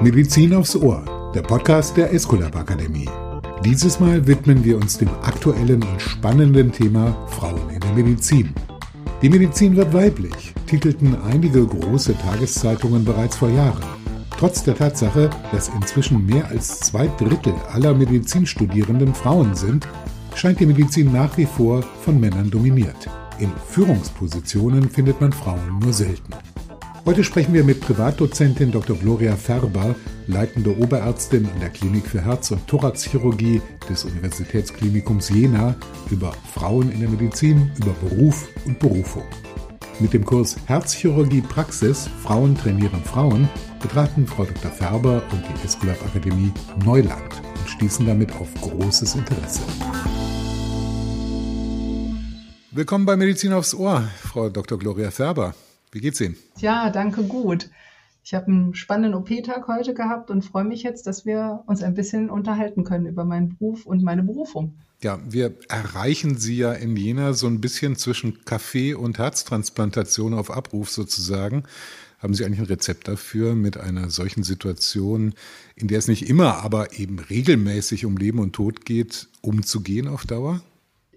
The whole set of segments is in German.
Medizin aufs Ohr, der Podcast der Esculap Akademie. Dieses Mal widmen wir uns dem aktuellen und spannenden Thema Frauen in der Medizin. Die Medizin wird weiblich, titelten einige große Tageszeitungen bereits vor Jahren. Trotz der Tatsache, dass inzwischen mehr als zwei Drittel aller Medizinstudierenden Frauen sind, scheint die Medizin nach wie vor von Männern dominiert. In Führungspositionen findet man Frauen nur selten. Heute sprechen wir mit Privatdozentin Dr. Gloria Ferber, leitende Oberärztin an der Klinik für Herz- und Thoraxchirurgie des Universitätsklinikums Jena, über Frauen in der Medizin, über Beruf und Berufung. Mit dem Kurs Herzchirurgie Praxis Frauen trainieren Frauen betraten Frau Dr. Ferber und die Esculap Akademie Neuland und stießen damit auf großes Interesse. Willkommen bei Medizin aufs Ohr, Frau Dr. Gloria Ferber. Wie geht's Ihnen? Ja, danke gut. Ich habe einen spannenden OP-Tag heute gehabt und freue mich jetzt, dass wir uns ein bisschen unterhalten können über meinen Beruf und meine Berufung. Ja, wir erreichen Sie ja in Jena so ein bisschen zwischen Kaffee und Herztransplantation auf Abruf sozusagen. Haben Sie eigentlich ein Rezept dafür, mit einer solchen Situation, in der es nicht immer, aber eben regelmäßig um Leben und Tod geht, umzugehen auf Dauer?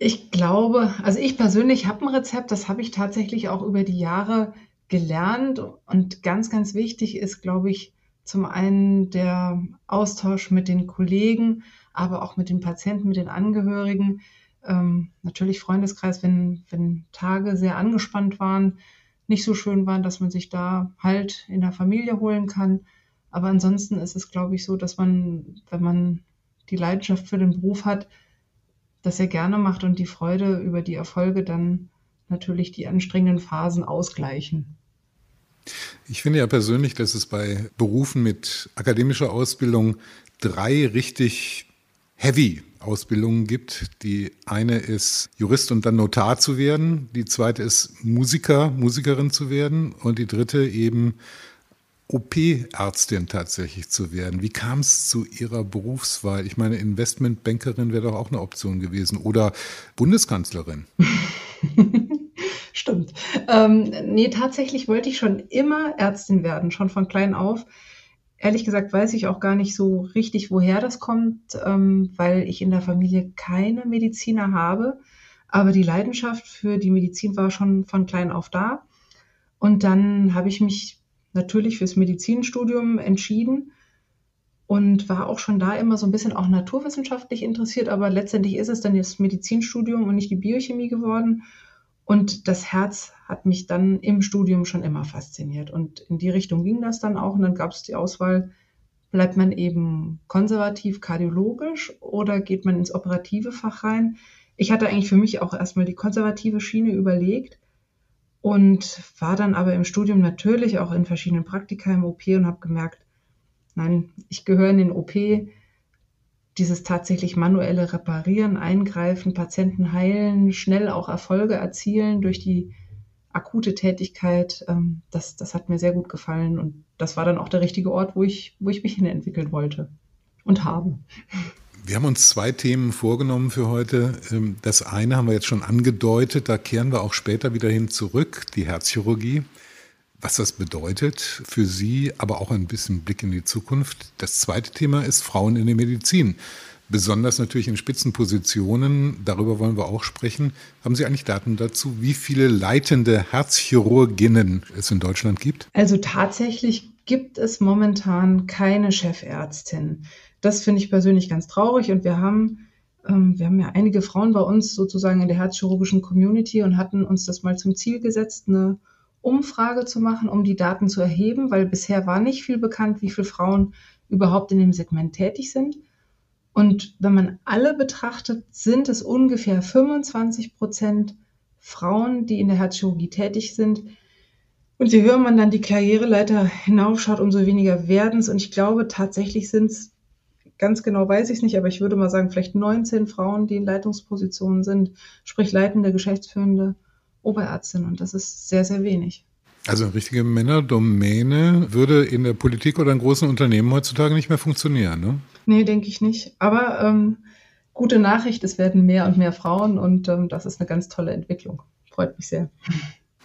Ich glaube, also ich persönlich habe ein Rezept, das habe ich tatsächlich auch über die Jahre gelernt. Und ganz, ganz wichtig ist, glaube ich, zum einen der Austausch mit den Kollegen, aber auch mit den Patienten, mit den Angehörigen. Ähm, natürlich Freundeskreis, wenn, wenn Tage sehr angespannt waren, nicht so schön waren, dass man sich da halt in der Familie holen kann. Aber ansonsten ist es, glaube ich, so, dass man, wenn man die Leidenschaft für den Beruf hat, das er gerne macht und die Freude über die Erfolge dann natürlich die anstrengenden Phasen ausgleichen. Ich finde ja persönlich, dass es bei Berufen mit akademischer Ausbildung drei richtig heavy Ausbildungen gibt. Die eine ist Jurist und dann Notar zu werden, die zweite ist Musiker, Musikerin zu werden und die dritte eben OP-Ärztin tatsächlich zu werden. Wie kam es zu Ihrer Berufswahl? Ich meine, Investmentbankerin wäre doch auch eine Option gewesen oder Bundeskanzlerin. Stimmt. Ähm, nee, tatsächlich wollte ich schon immer Ärztin werden, schon von klein auf. Ehrlich gesagt weiß ich auch gar nicht so richtig, woher das kommt, ähm, weil ich in der Familie keine Mediziner habe. Aber die Leidenschaft für die Medizin war schon von klein auf da. Und dann habe ich mich natürlich fürs Medizinstudium entschieden und war auch schon da immer so ein bisschen auch naturwissenschaftlich interessiert, aber letztendlich ist es dann das Medizinstudium und nicht die Biochemie geworden. Und das Herz hat mich dann im Studium schon immer fasziniert. Und in die Richtung ging das dann auch. Und dann gab es die Auswahl, bleibt man eben konservativ kardiologisch oder geht man ins operative Fach rein? Ich hatte eigentlich für mich auch erstmal die konservative Schiene überlegt und war dann aber im Studium natürlich auch in verschiedenen Praktika im OP und habe gemerkt, nein, ich gehöre in den OP, dieses tatsächlich manuelle Reparieren, Eingreifen, Patienten heilen, schnell auch Erfolge erzielen durch die akute Tätigkeit, ähm, das, das hat mir sehr gut gefallen und das war dann auch der richtige Ort, wo ich, wo ich mich hin entwickeln wollte und habe. Wir haben uns zwei Themen vorgenommen für heute. Ähm, das eine haben wir jetzt schon angedeutet, da kehren wir auch später wieder hin zurück, die Herzchirurgie. Was das bedeutet für Sie, aber auch ein bisschen Blick in die Zukunft. Das zweite Thema ist Frauen in der Medizin. Besonders natürlich in Spitzenpositionen, darüber wollen wir auch sprechen. Haben Sie eigentlich Daten dazu, wie viele leitende Herzchirurginnen es in Deutschland gibt? Also tatsächlich gibt es momentan keine Chefärztin. Das finde ich persönlich ganz traurig und wir haben, ähm, wir haben ja einige Frauen bei uns sozusagen in der herzchirurgischen Community und hatten uns das mal zum Ziel gesetzt, eine Umfrage zu machen, um die Daten zu erheben, weil bisher war nicht viel bekannt, wie viele Frauen überhaupt in dem Segment tätig sind. Und wenn man alle betrachtet, sind es ungefähr 25 Prozent Frauen, die in der Herzchirurgie tätig sind. Und je höher man dann die Karriereleiter hinaufschaut, umso weniger werden es. Und ich glaube, tatsächlich sind es ganz genau weiß ich es nicht, aber ich würde mal sagen, vielleicht 19 Frauen, die in Leitungspositionen sind, sprich leitende, geschäftsführende Oberärztin. Und das ist sehr, sehr wenig. Also eine richtige Männerdomäne würde in der Politik oder in großen Unternehmen heutzutage nicht mehr funktionieren, ne? Nee, denke ich nicht. Aber ähm, gute Nachricht, es werden mehr und mehr Frauen und ähm, das ist eine ganz tolle Entwicklung. Freut mich sehr.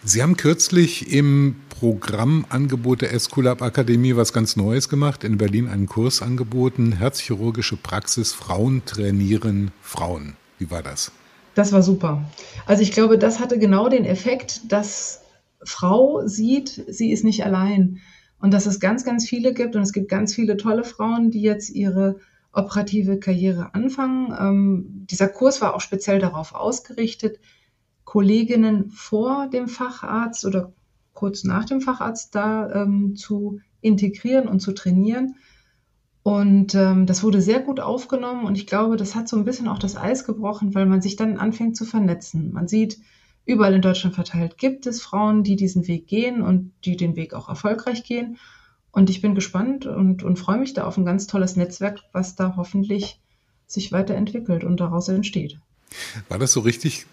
Sie haben kürzlich im Programmangebot der Esculap Akademie was ganz Neues gemacht. In Berlin einen Kurs angeboten, Herzchirurgische Praxis, Frauen trainieren Frauen. Wie war das? Das war super. Also ich glaube, das hatte genau den Effekt, dass Frau sieht, sie ist nicht allein. Und dass es ganz, ganz viele gibt und es gibt ganz viele tolle Frauen, die jetzt ihre operative Karriere anfangen. Ähm, dieser Kurs war auch speziell darauf ausgerichtet, Kolleginnen vor dem Facharzt oder kurz nach dem Facharzt da ähm, zu integrieren und zu trainieren. Und ähm, das wurde sehr gut aufgenommen und ich glaube, das hat so ein bisschen auch das Eis gebrochen, weil man sich dann anfängt zu vernetzen. Man sieht, überall in Deutschland verteilt gibt es Frauen, die diesen Weg gehen und die den Weg auch erfolgreich gehen. Und ich bin gespannt und, und freue mich da auf ein ganz tolles Netzwerk, was da hoffentlich sich weiterentwickelt und daraus entsteht. War das so richtig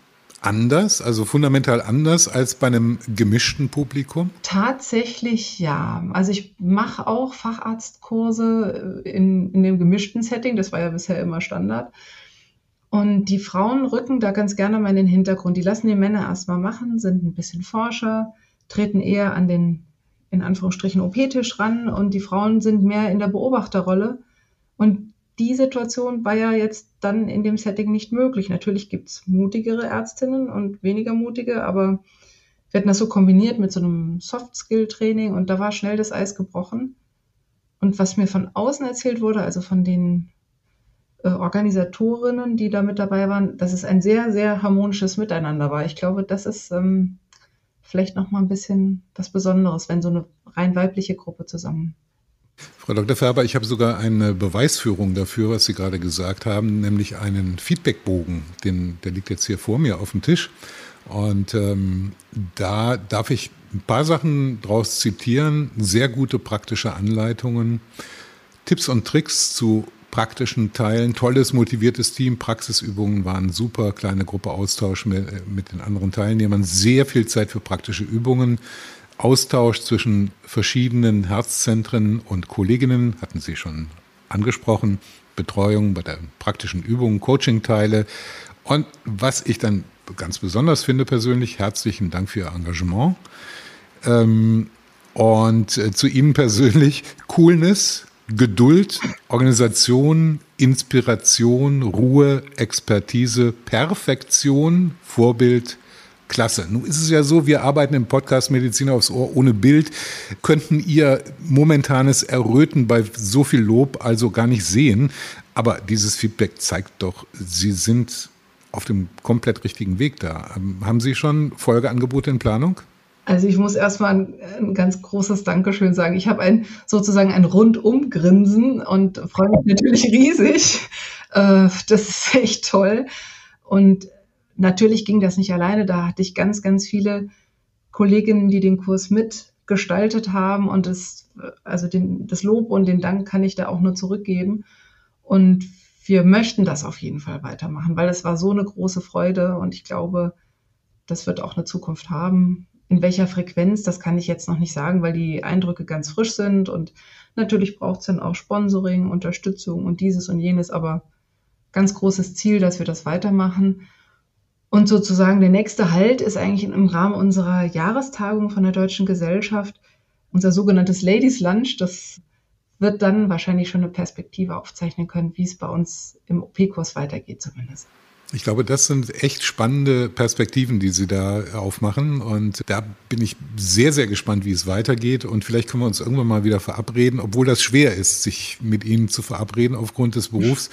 anders, also fundamental anders als bei einem gemischten Publikum? Tatsächlich ja. Also ich mache auch Facharztkurse in, in dem gemischten Setting, das war ja bisher immer Standard. Und die Frauen rücken da ganz gerne mal in den Hintergrund. Die lassen die Männer erstmal machen, sind ein bisschen Forscher, treten eher an den in Anführungsstrichen OP-Tisch ran und die Frauen sind mehr in der Beobachterrolle. Und die Situation war ja jetzt dann in dem Setting nicht möglich. Natürlich gibt es mutigere Ärztinnen und weniger mutige, aber wir hatten das so kombiniert mit so einem Soft-Skill-Training und da war schnell das Eis gebrochen. Und was mir von außen erzählt wurde, also von den äh, Organisatorinnen, die da mit dabei waren, dass es ein sehr, sehr harmonisches Miteinander war. Ich glaube, das ist ähm, vielleicht noch mal ein bisschen was Besonderes, wenn so eine rein weibliche Gruppe zusammen Frau Dr. Färber, ich habe sogar eine Beweisführung dafür, was Sie gerade gesagt haben, nämlich einen Feedbackbogen, den, der liegt jetzt hier vor mir auf dem Tisch. Und ähm, da darf ich ein paar Sachen draus zitieren, sehr gute praktische Anleitungen, Tipps und Tricks zu praktischen Teilen, tolles, motiviertes Team, Praxisübungen waren super, kleine Gruppe Austausch mit, mit den anderen Teilnehmern, sehr viel Zeit für praktische Übungen, Austausch zwischen verschiedenen Herzzentren und Kolleginnen, hatten Sie schon angesprochen, Betreuung bei der praktischen Übung, Coaching-Teile. Und was ich dann ganz besonders finde persönlich, herzlichen Dank für Ihr Engagement. Ähm, und äh, zu Ihnen persönlich Coolness, Geduld, Organisation, Inspiration, Ruhe, Expertise, Perfektion, Vorbild, Klasse. Nun ist es ja so, wir arbeiten im Podcast Medizin aufs Ohr ohne Bild, könnten ihr momentanes Erröten bei so viel Lob also gar nicht sehen. Aber dieses Feedback zeigt doch, Sie sind auf dem komplett richtigen Weg da. Ähm, haben Sie schon Folgeangebote in Planung? Also ich muss erstmal ein, ein ganz großes Dankeschön sagen. Ich habe ein sozusagen ein Rundumgrinsen und freue mich natürlich riesig. Äh, das ist echt toll. Und Natürlich ging das nicht alleine. Da hatte ich ganz, ganz viele Kolleginnen, die den Kurs mitgestaltet haben und das, also den, das Lob und den Dank kann ich da auch nur zurückgeben. Und wir möchten das auf jeden Fall weitermachen, weil es war so eine große Freude und ich glaube, das wird auch eine Zukunft haben. In welcher Frequenz, das kann ich jetzt noch nicht sagen, weil die Eindrücke ganz frisch sind und natürlich braucht es dann auch Sponsoring, Unterstützung und dieses und jenes, aber ganz großes Ziel, dass wir das weitermachen. Und sozusagen der nächste Halt ist eigentlich im Rahmen unserer Jahrestagung von der Deutschen Gesellschaft unser sogenanntes Ladies Lunch. Das wird dann wahrscheinlich schon eine Perspektive aufzeichnen können, wie es bei uns im OP-Kurs weitergeht zumindest. Ich glaube, das sind echt spannende Perspektiven, die Sie da aufmachen. Und da bin ich sehr, sehr gespannt, wie es weitergeht. Und vielleicht können wir uns irgendwann mal wieder verabreden, obwohl das schwer ist, sich mit Ihnen zu verabreden aufgrund des Berufs,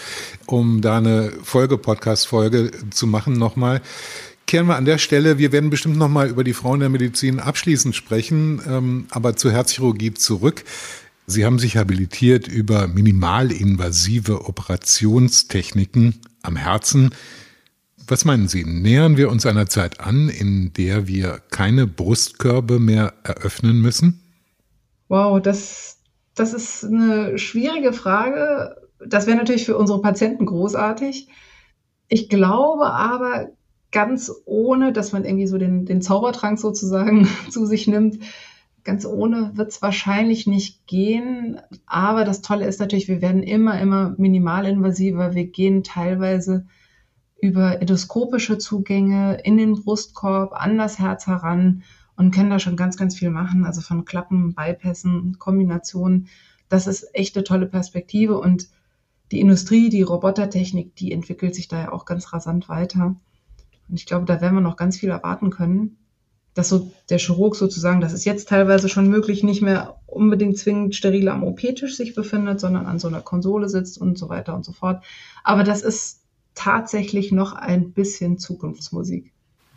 um da eine Folge, Podcast-Folge zu machen nochmal. Kehren wir an der Stelle, wir werden bestimmt nochmal über die Frauen der Medizin abschließend sprechen, ähm, aber zur Herzchirurgie zurück. Sie haben sich habilitiert über minimalinvasive Operationstechniken am Herzen. Was meinen Sie? Nähern wir uns einer Zeit an, in der wir keine Brustkörbe mehr eröffnen müssen? Wow, das, das ist eine schwierige Frage. Das wäre natürlich für unsere Patienten großartig. Ich glaube aber, ganz ohne, dass man irgendwie so den, den Zaubertrank sozusagen zu sich nimmt, ganz ohne wird es wahrscheinlich nicht gehen. Aber das Tolle ist natürlich, wir werden immer, immer minimalinvasiver. Wir gehen teilweise über endoskopische Zugänge in den Brustkorb, an das Herz heran. und können da schon ganz, ganz viel machen. Also von Klappen, Bypassen, Kombinationen. Das ist echt eine tolle Perspektive und die Industrie, die Robotertechnik, die entwickelt sich da ja auch ganz rasant weiter. Und ich glaube, da werden wir noch ganz viel erwarten können, dass so der Chirurg sozusagen, das ist jetzt teilweise schon möglich, nicht mehr unbedingt zwingend steril am OP-Tisch sich befindet, sondern an so einer Konsole sitzt und so weiter und so fort. Aber das ist tatsächlich noch ein bisschen Zukunftsmusik.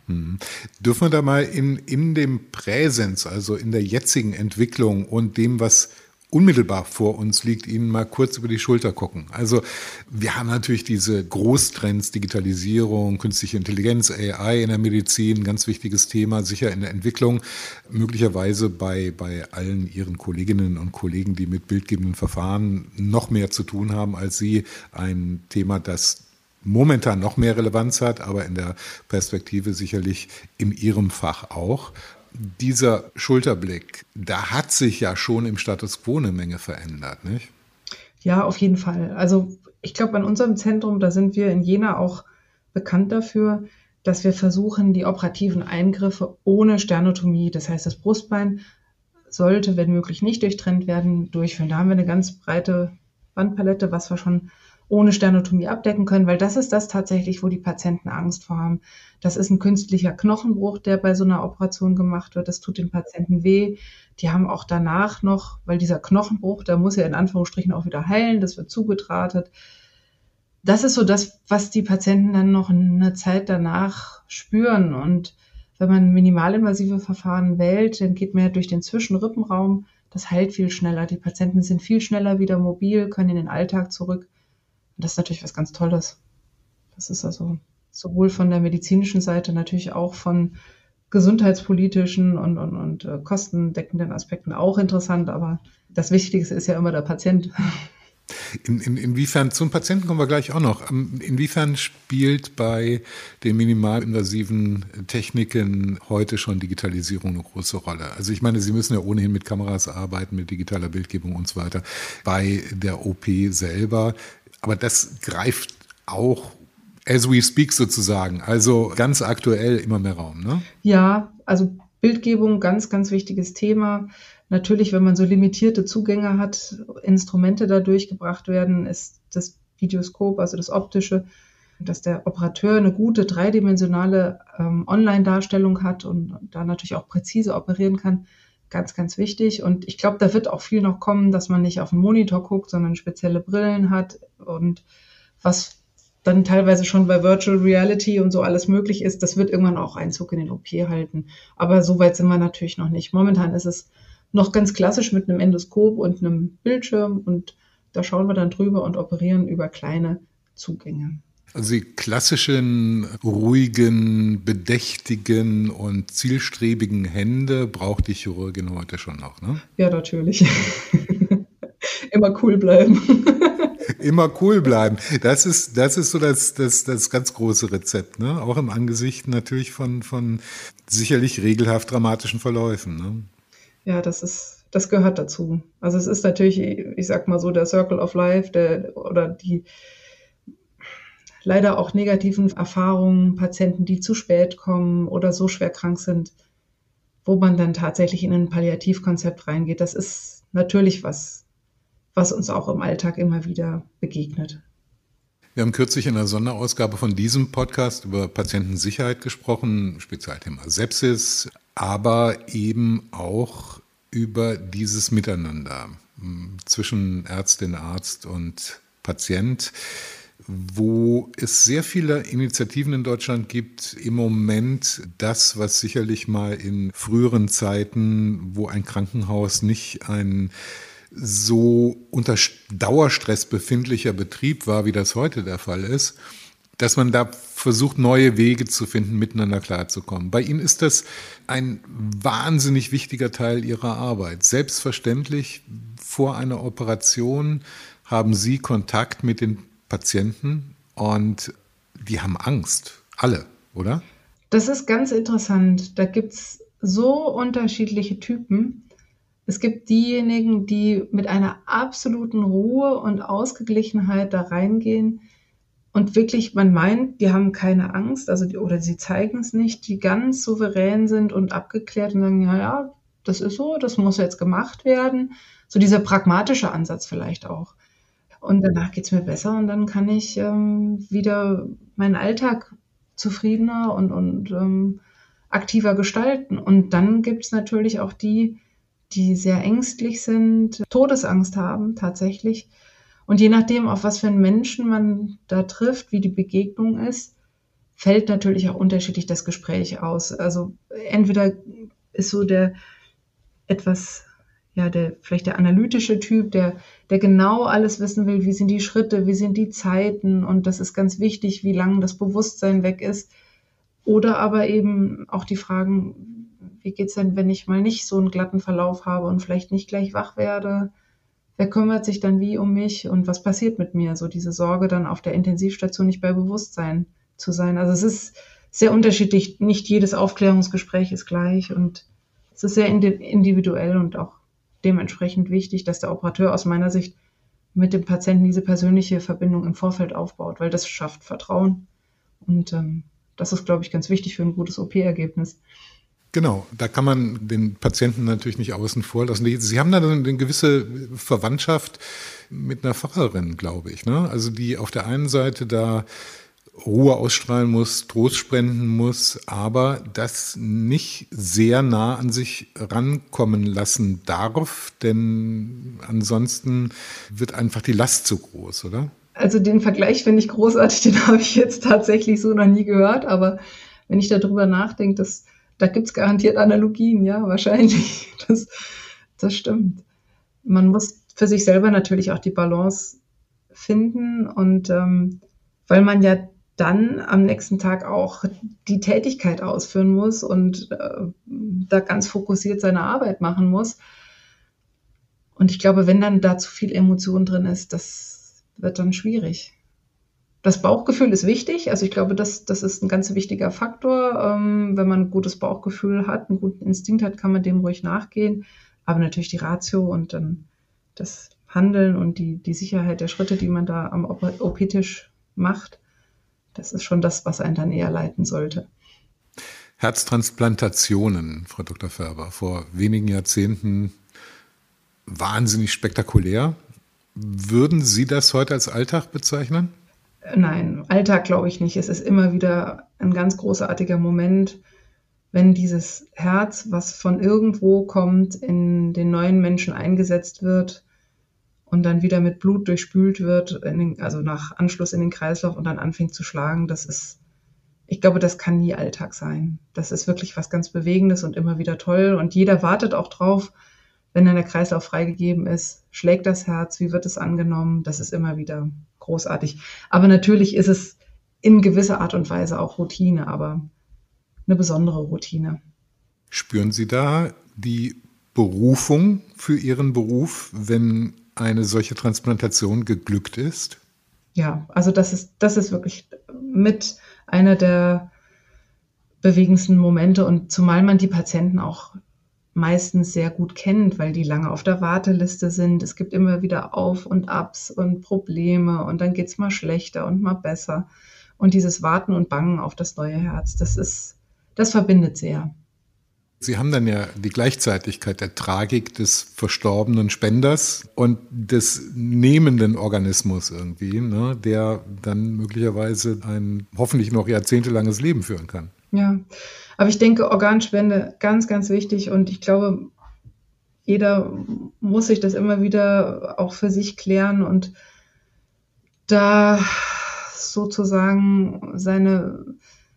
Hm. Dürfen wir da mal in, in dem Präsens, also in der jetzigen Entwicklung und dem, was unmittelbar vor uns liegt, Ihnen mal kurz über die Schulter gucken. Also wir haben natürlich diese Großtrends, Digitalisierung, künstliche Intelligenz, AI in der Medizin, ganz wichtiges Thema, sicher in der Entwicklung, möglicherweise bei, bei allen Ihren Kolleginnen und Kollegen, die mit bildgebenden Verfahren noch mehr zu tun haben als Sie, ein Thema, das momentan noch mehr Relevanz hat, aber in der Perspektive sicherlich in Ihrem Fach auch dieser Schulterblick, da hat sich ja schon im Status quo eine Menge verändert, nicht? Ja, auf jeden Fall. Also ich glaube, an unserem Zentrum, da sind wir in Jena auch bekannt dafür, dass wir versuchen, die operativen Eingriffe ohne Sternotomie, das heißt das Brustbein, sollte, wenn möglich, nicht durchtrennt werden, durchführen. Da haben wir eine ganz breite Bandpalette, was wir schon ohne Sternotomie abdecken können, weil das ist das tatsächlich, wo die Patienten Angst vor haben. Das ist ein künstlicher Knochenbruch, der bei so einer Operation gemacht wird. Das tut den Patienten weh. Die haben auch danach noch, weil dieser Knochenbruch, der muss ja in Anführungsstrichen auch wieder heilen, das wird zugedrahtet. Das ist so das, was die Patienten dann noch eine Zeit danach spüren. Und wenn man minimalinvasive Verfahren wählt, dann geht man ja durch den Zwischenrippenraum. Das heilt viel schneller. Die Patienten sind viel schneller wieder mobil, können in den Alltag zurück. Und das ist natürlich was ganz Tolles. Das ist also sowohl von der medizinischen Seite, natürlich auch von gesundheitspolitischen und, und, und äh, kostendeckenden Aspekten auch interessant, aber das Wichtigste ist ja immer der Patient. In, in, inwiefern, zum Patienten kommen wir gleich auch noch, ähm, inwiefern spielt bei den minimalinvasiven Techniken heute schon Digitalisierung eine große Rolle? Also ich meine, Sie müssen ja ohnehin mit Kameras arbeiten, mit digitaler Bildgebung und so weiter. Bei der OP selber aber das greift auch as we speak sozusagen, also ganz aktuell immer mehr Raum. Ne? Ja, also Bildgebung, ganz, ganz wichtiges Thema. Natürlich, wenn man so limitierte Zugänge hat, Instrumente da durchgebracht werden, ist das Videoskop, also das optische, dass der Operateur eine gute dreidimensionale ähm, Online-Darstellung hat und da natürlich auch präzise operieren kann, ganz, ganz wichtig. Und ich glaube, da wird auch viel noch kommen, dass man nicht auf den Monitor guckt, sondern spezielle Brillen hat und was dann teilweise schon bei Virtual Reality und so alles möglich ist, das wird irgendwann auch Einzug in den OP halten. Aber so weit sind wir natürlich noch nicht. Momentan ist es noch ganz klassisch mit einem Endoskop und einem Bildschirm und da schauen wir dann drüber und operieren über kleine Zugänge. Also die klassischen, ruhigen, bedächtigen und zielstrebigen Hände braucht die Chirurgin heute schon noch, ne? Ja, natürlich. Immer cool bleiben. Immer cool bleiben. Das ist, das ist so das, das, das ganz große Rezept, ne? Auch im Angesicht natürlich von, von sicherlich regelhaft dramatischen Verläufen, ne? Ja, das ist, das gehört dazu. Also es ist natürlich, ich sag mal so, der Circle of Life, der, oder die, leider auch negativen Erfahrungen, Patienten, die zu spät kommen oder so schwer krank sind, wo man dann tatsächlich in ein Palliativkonzept reingeht. Das ist natürlich was, was uns auch im Alltag immer wieder begegnet. Wir haben kürzlich in einer Sonderausgabe von diesem Podcast über Patientensicherheit gesprochen, Spezialthema Sepsis, aber eben auch über dieses Miteinander zwischen Ärztin, Arzt und Patient wo es sehr viele Initiativen in Deutschland gibt, im Moment das, was sicherlich mal in früheren Zeiten, wo ein Krankenhaus nicht ein so unter Dauerstress befindlicher Betrieb war, wie das heute der Fall ist, dass man da versucht, neue Wege zu finden, miteinander klarzukommen. Bei Ihnen ist das ein wahnsinnig wichtiger Teil Ihrer Arbeit. Selbstverständlich vor einer Operation haben Sie Kontakt mit den Patienten und die haben Angst. Alle, oder? Das ist ganz interessant. Da gibt es so unterschiedliche Typen. Es gibt diejenigen, die mit einer absoluten Ruhe und Ausgeglichenheit da reingehen und wirklich, man meint, die haben keine Angst, also die, oder sie zeigen es nicht, die ganz souverän sind und abgeklärt und sagen, ja, ja, das ist so, das muss jetzt gemacht werden. So dieser pragmatische Ansatz vielleicht auch. Und danach geht's mir besser und dann kann ich ähm, wieder meinen Alltag zufriedener und, und ähm, aktiver gestalten. Und dann gibt's natürlich auch die, die sehr ängstlich sind, Todesangst haben tatsächlich. Und je nachdem, auf was für einen Menschen man da trifft, wie die Begegnung ist, fällt natürlich auch unterschiedlich das Gespräch aus. Also entweder ist so der etwas, ja, der, vielleicht der analytische Typ, der, der genau alles wissen will, wie sind die Schritte, wie sind die Zeiten und das ist ganz wichtig, wie lange das Bewusstsein weg ist. Oder aber eben auch die Fragen, wie geht's denn, wenn ich mal nicht so einen glatten Verlauf habe und vielleicht nicht gleich wach werde? Wer kümmert sich dann wie um mich und was passiert mit mir? So diese Sorge dann auf der Intensivstation nicht bei Bewusstsein zu sein. Also es ist sehr unterschiedlich. Nicht jedes Aufklärungsgespräch ist gleich und es ist sehr individuell und auch dementsprechend wichtig, dass der Operateur aus meiner Sicht mit dem Patienten diese persönliche Verbindung im Vorfeld aufbaut, weil das schafft Vertrauen. Und ähm, das ist, glaube ich, ganz wichtig für ein gutes OP-Ergebnis. Genau, da kann man den Patienten natürlich nicht außen vor lassen. Sie haben da eine gewisse Verwandtschaft mit einer Pfarrerin, glaube ich. Ne? Also die auf der einen Seite da Ruhe ausstrahlen muss, Trost spenden muss, aber das nicht sehr nah an sich rankommen lassen darf, denn ansonsten wird einfach die Last zu groß, oder? Also den Vergleich finde ich großartig, den habe ich jetzt tatsächlich so noch nie gehört, aber wenn ich darüber nachdenke, das, da gibt es garantiert Analogien, ja, wahrscheinlich. Das, das stimmt. Man muss für sich selber natürlich auch die Balance finden und ähm, weil man ja dann am nächsten Tag auch die Tätigkeit ausführen muss und äh, da ganz fokussiert seine Arbeit machen muss. Und ich glaube, wenn dann da zu viel Emotion drin ist, das wird dann schwierig. Das Bauchgefühl ist wichtig. Also ich glaube, das, das ist ein ganz wichtiger Faktor. Ähm, wenn man ein gutes Bauchgefühl hat, einen guten Instinkt hat, kann man dem ruhig nachgehen. Aber natürlich die Ratio und dann das Handeln und die, die Sicherheit der Schritte, die man da am OP-Tisch macht, das ist schon das, was einen dann eher leiten sollte. Herztransplantationen, Frau Dr. Färber, vor wenigen Jahrzehnten wahnsinnig spektakulär. Würden Sie das heute als Alltag bezeichnen? Nein, Alltag glaube ich nicht. Es ist immer wieder ein ganz großartiger Moment, wenn dieses Herz, was von irgendwo kommt, in den neuen Menschen eingesetzt wird und dann wieder mit Blut durchspült wird, den, also nach Anschluss in den Kreislauf und dann anfängt zu schlagen, das ist, ich glaube, das kann nie Alltag sein. Das ist wirklich was ganz Bewegendes und immer wieder toll. Und jeder wartet auch drauf, wenn dann der Kreislauf freigegeben ist, schlägt das Herz, wie wird es angenommen? Das ist immer wieder großartig. Aber natürlich ist es in gewisser Art und Weise auch Routine, aber eine besondere Routine. Spüren Sie da die Berufung für Ihren Beruf, wenn eine solche Transplantation geglückt ist? Ja, also das ist, das ist wirklich mit einer der bewegendsten Momente und zumal man die Patienten auch meistens sehr gut kennt, weil die lange auf der Warteliste sind. Es gibt immer wieder Auf und Abs und Probleme und dann geht's mal schlechter und mal besser. Und dieses Warten und Bangen auf das neue Herz, das ist, das verbindet sehr. Sie haben dann ja die Gleichzeitigkeit der Tragik des verstorbenen Spenders und des nehmenden Organismus irgendwie, ne, der dann möglicherweise ein hoffentlich noch jahrzehntelanges Leben führen kann. Ja, aber ich denke, Organspende ganz, ganz wichtig und ich glaube, jeder muss sich das immer wieder auch für sich klären und da sozusagen seine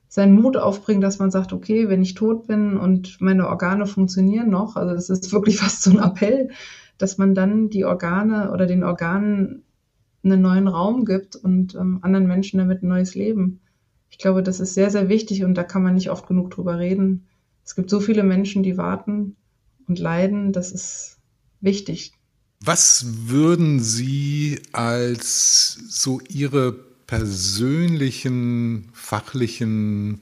seinen Mut aufbringen, dass man sagt, okay, wenn ich tot bin und meine Organe funktionieren noch, also das ist wirklich fast so ein Appell, dass man dann die Organe oder den Organen einen neuen Raum gibt und ähm, anderen Menschen damit ein neues Leben. Ich glaube, das ist sehr, sehr wichtig und da kann man nicht oft genug drüber reden. Es gibt so viele Menschen, die warten und leiden, das ist wichtig. Was würden Sie als so Ihre persönlichen, fachlichen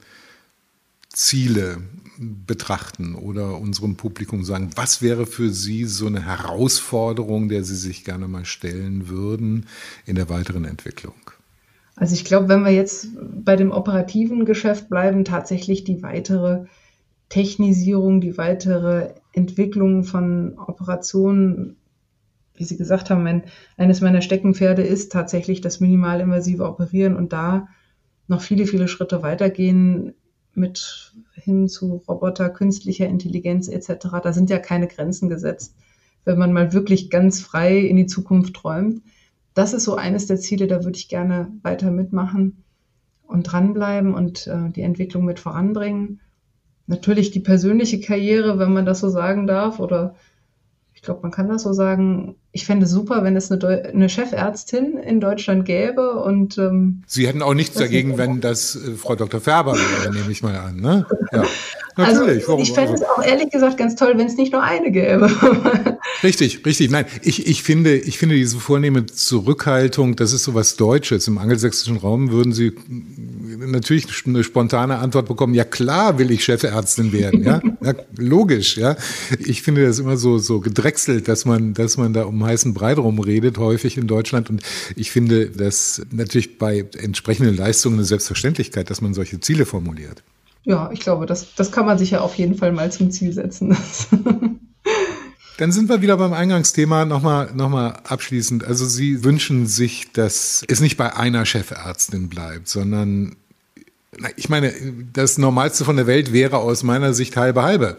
Ziele betrachten oder unserem Publikum sagen, was wäre für Sie so eine Herausforderung, der Sie sich gerne mal stellen würden in der weiteren Entwicklung? Also ich glaube, wenn wir jetzt bei dem operativen Geschäft bleiben, tatsächlich die weitere Technisierung, die weitere Entwicklung von Operationen, wie Sie gesagt haben, mein, eines meiner Steckenpferde ist tatsächlich das minimalinvasive Operieren und da noch viele, viele Schritte weitergehen mit hin zu Roboter, künstlicher Intelligenz etc. Da sind ja keine Grenzen gesetzt, wenn man mal wirklich ganz frei in die Zukunft träumt. Das ist so eines der Ziele, da würde ich gerne weiter mitmachen und dranbleiben und äh, die Entwicklung mit voranbringen. Natürlich die persönliche Karriere, wenn man das so sagen darf, oder glaube, man kann das so sagen. Ich fände super, wenn es eine, eine Chefärztin in Deutschland gäbe. Und ähm, Sie hätten auch nichts dagegen, wenn das äh, Frau Dr. Färber wäre, nehme ich mal an. Ne? Ja. Also, Natürlich. Also, ich fände es auch ehrlich gesagt ganz toll, wenn es nicht nur eine gäbe. richtig, richtig. Nein, ich, ich finde, ich finde diese vornehme Zurückhaltung, das ist so was Deutsches. Im angelsächsischen Raum würden Sie natürlich eine spontane Antwort bekommen. Ja klar, will ich Chefärztin werden. Ja, ja logisch. Ja, ich finde das immer so so gedrechselt, dass man, dass man da um heißen Brei drum redet häufig in Deutschland. Und ich finde das natürlich bei entsprechenden Leistungen eine Selbstverständlichkeit, dass man solche Ziele formuliert. Ja, ich glaube, das, das kann man sich ja auf jeden Fall mal zum Ziel setzen. Dann sind wir wieder beim Eingangsthema nochmal noch mal abschließend. Also Sie wünschen sich, dass es nicht bei einer Chefärztin bleibt, sondern ich meine, das Normalste von der Welt wäre aus meiner Sicht halbe halbe.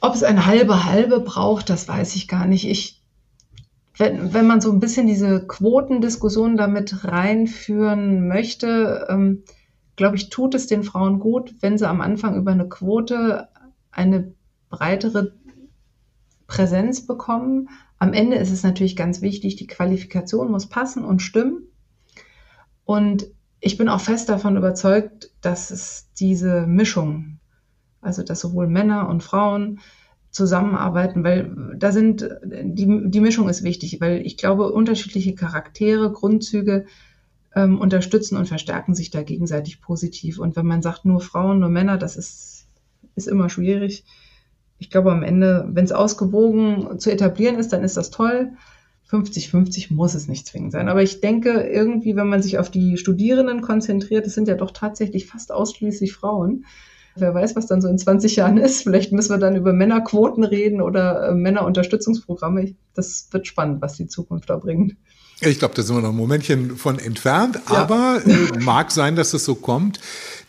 Ob es eine halbe halbe braucht, das weiß ich gar nicht. Ich, wenn, wenn man so ein bisschen diese Quotendiskussion damit reinführen möchte, ähm, glaube ich, tut es den Frauen gut, wenn sie am Anfang über eine Quote eine breitere Präsenz bekommen. Am Ende ist es natürlich ganz wichtig, die Qualifikation muss passen und stimmen. Und ich bin auch fest davon überzeugt, dass es diese Mischung, also dass sowohl Männer und Frauen zusammenarbeiten, weil da sind, die, die Mischung ist wichtig, weil ich glaube, unterschiedliche Charaktere, Grundzüge ähm, unterstützen und verstärken sich da gegenseitig positiv. Und wenn man sagt, nur Frauen, nur Männer, das ist, ist immer schwierig. Ich glaube, am Ende, wenn es ausgewogen zu etablieren ist, dann ist das toll. 50-50 muss es nicht zwingend sein. Aber ich denke, irgendwie, wenn man sich auf die Studierenden konzentriert, es sind ja doch tatsächlich fast ausschließlich Frauen. Wer weiß, was dann so in 20 Jahren ist. Vielleicht müssen wir dann über Männerquoten reden oder äh, Männerunterstützungsprogramme. Das wird spannend, was die Zukunft da bringt. Ich glaube, da sind wir noch ein Momentchen von entfernt, ja. aber äh, mag sein, dass es so kommt.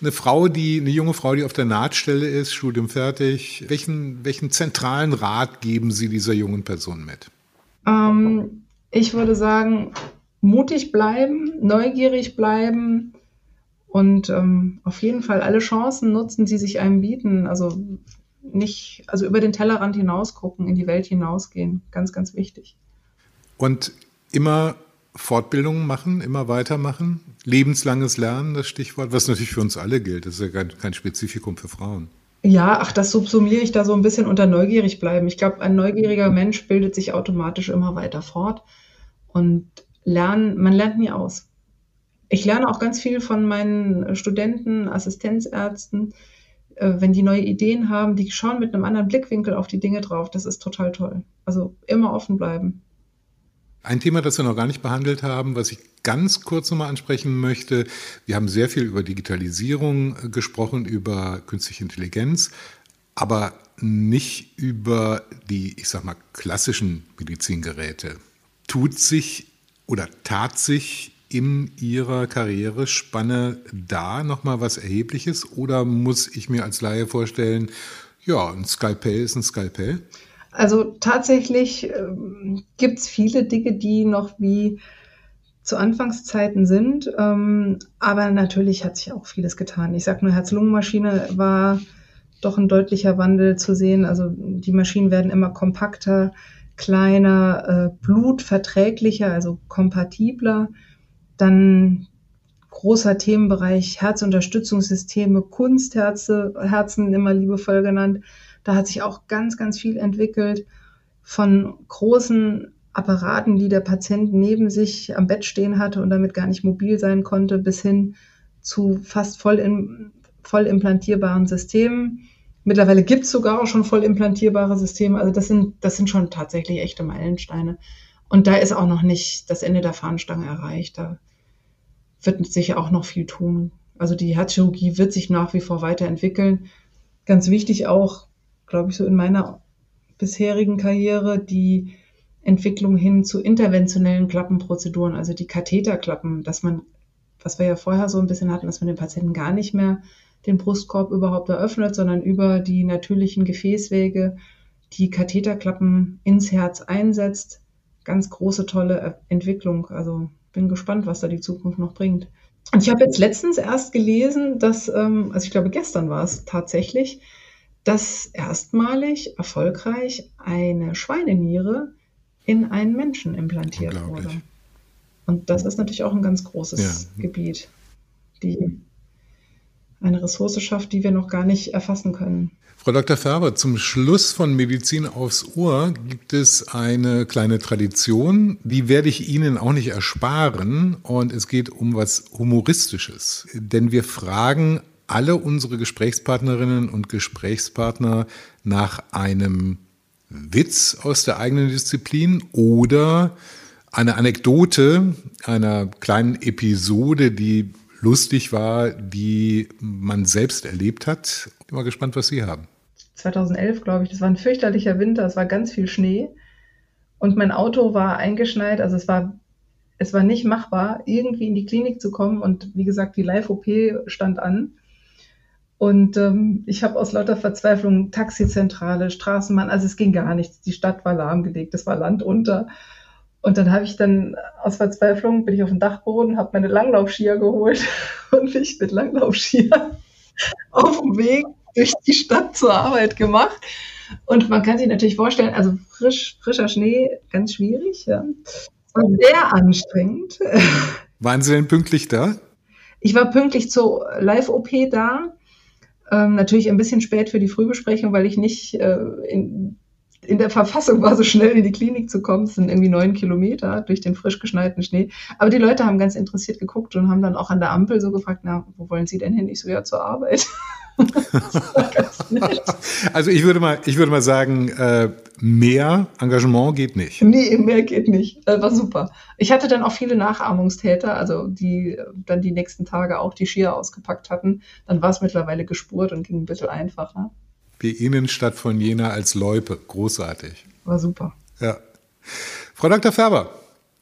Eine Frau, die, eine junge Frau, die auf der Nahtstelle ist, Studium fertig, welchen, welchen zentralen Rat geben Sie dieser jungen Person mit? Ähm, ich würde sagen, mutig bleiben, neugierig bleiben und ähm, auf jeden Fall alle Chancen nutzen, die sich einem bieten. Also nicht, also über den Tellerrand hinaus gucken, in die Welt hinausgehen. Ganz, ganz wichtig. Und immer Fortbildungen machen, immer weitermachen. Lebenslanges Lernen, das Stichwort, was natürlich für uns alle gilt. Das ist ja kein, kein Spezifikum für Frauen. Ja, ach, das subsumiere ich da so ein bisschen unter neugierig bleiben. Ich glaube, ein neugieriger Mensch bildet sich automatisch immer weiter fort und lernen, man lernt nie aus. Ich lerne auch ganz viel von meinen Studenten, Assistenzärzten, äh, wenn die neue Ideen haben, die schauen mit einem anderen Blickwinkel auf die Dinge drauf. Das ist total toll. Also immer offen bleiben. Ein Thema, das wir noch gar nicht behandelt haben, was ich ganz kurz nochmal ansprechen möchte. Wir haben sehr viel über Digitalisierung äh, gesprochen, über künstliche Intelligenz, aber nicht über die, ich sag mal, klassischen Medizingeräte. Tut sich oder tat sich in Ihrer Karrierespanne da nochmal was Erhebliches oder muss ich mir als Laie vorstellen, ja, ein Skalpell ist ein Skalpell? Also tatsächlich ähm, gibt es viele Dinge, die noch wie zu Anfangszeiten sind. Ähm, aber natürlich hat sich auch vieles getan. Ich sage nur, Herz-Lungen-Maschine war doch ein deutlicher Wandel zu sehen. Also die Maschinen werden immer kompakter, kleiner, äh, blutverträglicher, also kompatibler. Dann großer Themenbereich Herzunterstützungssysteme, Kunstherze, Herzen immer liebevoll genannt. Da hat sich auch ganz, ganz viel entwickelt von großen Apparaten, die der Patient neben sich am Bett stehen hatte und damit gar nicht mobil sein konnte, bis hin zu fast voll, in, voll implantierbaren Systemen. Mittlerweile gibt es sogar auch schon voll implantierbare Systeme. Also das sind, das sind schon tatsächlich echte Meilensteine. Und da ist auch noch nicht das Ende der Fahnenstange erreicht. Da wird sich auch noch viel tun. Also die Herzchirurgie wird sich nach wie vor weiterentwickeln. Ganz wichtig auch, glaube ich, so in meiner bisherigen Karriere, die Entwicklung hin zu interventionellen Klappenprozeduren, also die Katheterklappen, dass man, was wir ja vorher so ein bisschen hatten, dass man den Patienten gar nicht mehr den Brustkorb überhaupt eröffnet, sondern über die natürlichen Gefäßwege die Katheterklappen ins Herz einsetzt. Ganz große, tolle Entwicklung. Also bin gespannt, was da die Zukunft noch bringt. Und ich habe jetzt letztens erst gelesen, dass, ähm, also ich glaube gestern war es tatsächlich, dass erstmalig erfolgreich eine Schweineniere in einen Menschen implantiert wurde. Und das ist natürlich auch ein ganz großes ja. Gebiet, die eine Ressource schafft, die wir noch gar nicht erfassen können. Frau Dr. Färber, zum Schluss von Medizin aufs Ohr gibt es eine kleine Tradition, die werde ich Ihnen auch nicht ersparen und es geht um was Humoristisches. Denn wir fragen alle unsere Gesprächspartnerinnen und Gesprächspartner nach einem Witz aus der eigenen Disziplin oder eine Anekdote einer kleinen Episode, die lustig war, die man selbst erlebt hat. Bin mal gespannt, was Sie haben. 2011, glaube ich, das war ein fürchterlicher Winter, es war ganz viel Schnee und mein Auto war eingeschneit, also es war es war nicht machbar, irgendwie in die Klinik zu kommen und wie gesagt, die Live-OP stand an. Und ähm, ich habe aus lauter Verzweiflung Taxizentrale, Straßenbahn, also es ging gar nichts. Die Stadt war lahmgelegt, es war Land unter. Und dann habe ich dann aus Verzweiflung bin ich auf den Dachboden, habe meine Langlaufskier geholt und mich mit Langlaufskier auf dem Weg durch die Stadt zur Arbeit gemacht. Und man kann sich natürlich vorstellen, also frisch, frischer Schnee, ganz schwierig. Ja. Und sehr anstrengend. Waren Sie denn pünktlich da? Ich war pünktlich zur Live-OP da. Ähm, natürlich ein bisschen spät für die Frühbesprechung, weil ich nicht äh, in in der Verfassung war, so schnell in die Klinik zu kommen. Es sind irgendwie neun Kilometer durch den frisch geschneiten Schnee. Aber die Leute haben ganz interessiert geguckt und haben dann auch an der Ampel so gefragt, na, wo wollen Sie denn hin? Ich so, ja, zur Arbeit. also ich würde mal, ich würde mal sagen, äh, mehr Engagement geht nicht. Nee, mehr geht nicht. Das war super. Ich hatte dann auch viele Nachahmungstäter, also die dann die nächsten Tage auch die Skier ausgepackt hatten. Dann war es mittlerweile gespurt und ging ein bisschen einfacher die Innenstadt von Jena als Loipe. Großartig. War super. Ja. Frau Dr. Färber,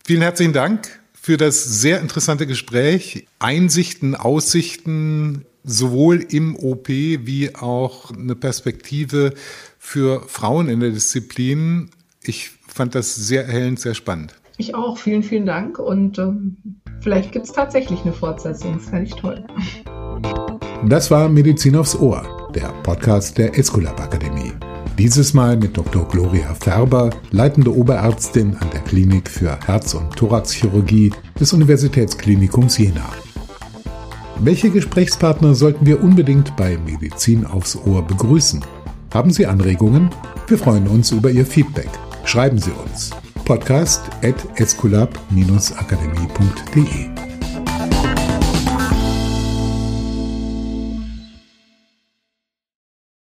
vielen herzlichen Dank für das sehr interessante Gespräch. Einsichten, Aussichten, sowohl im OP wie auch eine Perspektive für Frauen in der Disziplin. Ich fand das sehr erhellend, sehr spannend. Ich auch. Vielen, vielen Dank. Und ähm, vielleicht gibt es tatsächlich eine Fortsetzung. Das fände ich toll. Das war Medizin aufs Ohr der Podcast der Esculap Akademie. Dieses Mal mit Dr. Gloria Färber, leitende Oberärztin an der Klinik für Herz- und Thoraxchirurgie des Universitätsklinikums Jena. Welche Gesprächspartner sollten wir unbedingt bei Medizin aufs Ohr begrüßen? Haben Sie Anregungen? Wir freuen uns über Ihr Feedback. Schreiben Sie uns podcast at esculap-akademie.de